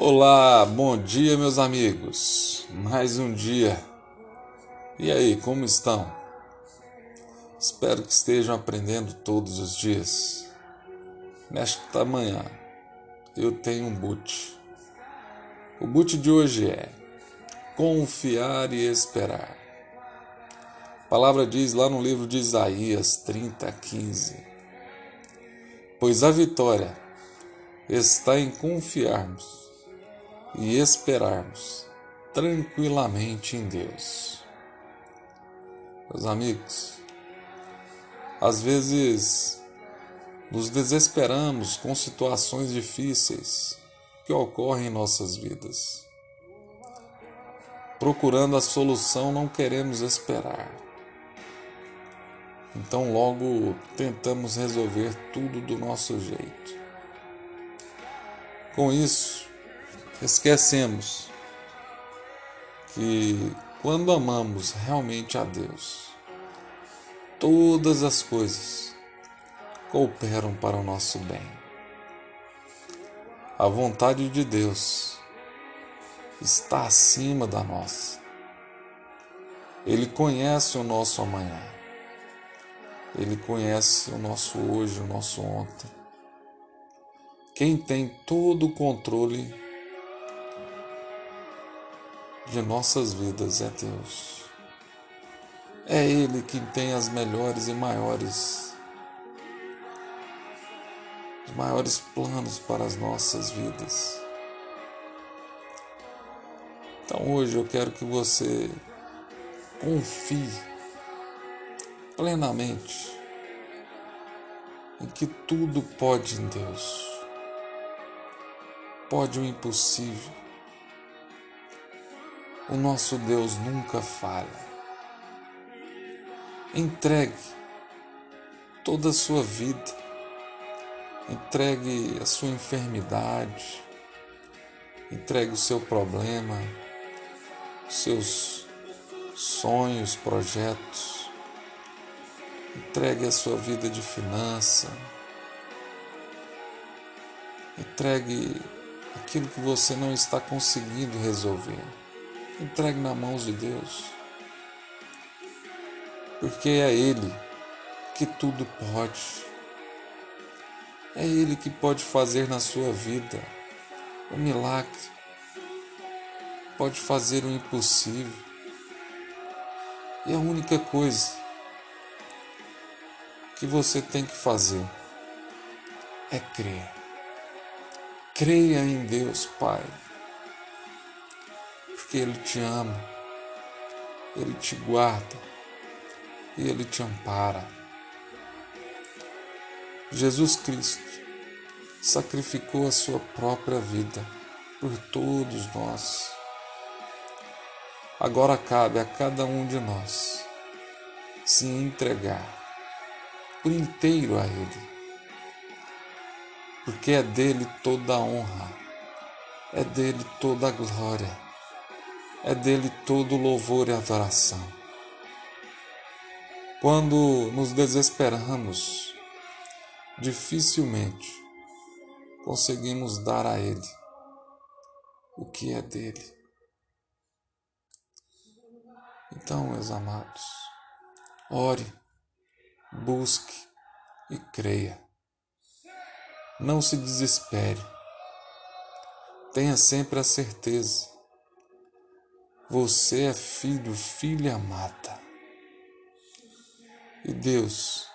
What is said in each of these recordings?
Olá, bom dia, meus amigos. Mais um dia. E aí, como estão? Espero que estejam aprendendo todos os dias. Nesta manhã, eu tenho um boot. O boot de hoje é confiar e esperar. A palavra diz lá no livro de Isaías 30, 15: Pois a vitória está em confiarmos e esperarmos tranquilamente em Deus. Meus amigos, às vezes nos desesperamos com situações difíceis que ocorrem em nossas vidas. Procurando a solução, não queremos esperar. Então, logo tentamos resolver tudo do nosso jeito. Com isso, esquecemos que quando amamos realmente a Deus, todas as coisas cooperam para o nosso bem. A vontade de Deus está acima da nossa. Ele conhece o nosso amanhã. Ele conhece o nosso hoje, o nosso ontem. Quem tem todo o controle de nossas vidas é Deus. É Ele quem tem as melhores e maiores, os maiores planos para as nossas vidas. Então hoje eu quero que você confie plenamente em que tudo pode em Deus. Pode o impossível o nosso Deus nunca falha. Entregue toda a sua vida, entregue a sua enfermidade, entregue o seu problema, seus sonhos, projetos, entregue a sua vida de finança, entregue aquilo que você não está conseguindo resolver. Entregue na mãos de Deus. Porque é Ele que tudo pode. É Ele que pode fazer na sua vida o milagre. Pode fazer o impossível. E a única coisa que você tem que fazer é crer. Creia em Deus, Pai porque Ele te ama, Ele te guarda e Ele te ampara. Jesus Cristo sacrificou a sua própria vida por todos nós. Agora cabe a cada um de nós se entregar por inteiro a Ele, porque é dele toda a honra, é dele toda a glória é dele todo louvor e adoração. Quando nos desesperamos, dificilmente conseguimos dar a Ele o que é dele. Então, meus amados, ore, busque e creia. Não se desespere. Tenha sempre a certeza você é filho, filha amada. E Deus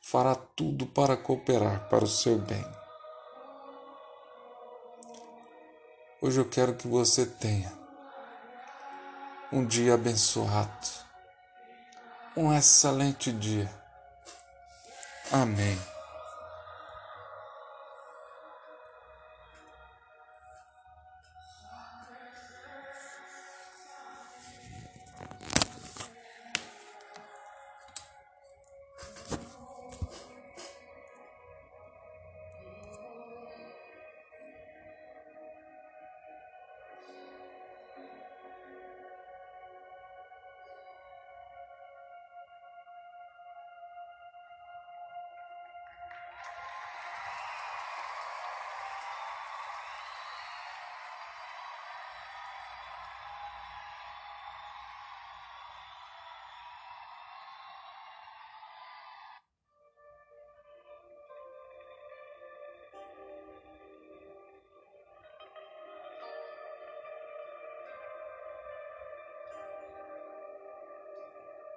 fará tudo para cooperar para o seu bem. Hoje eu quero que você tenha um dia abençoado, um excelente dia. Amém.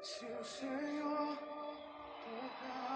Se o Senhor tocar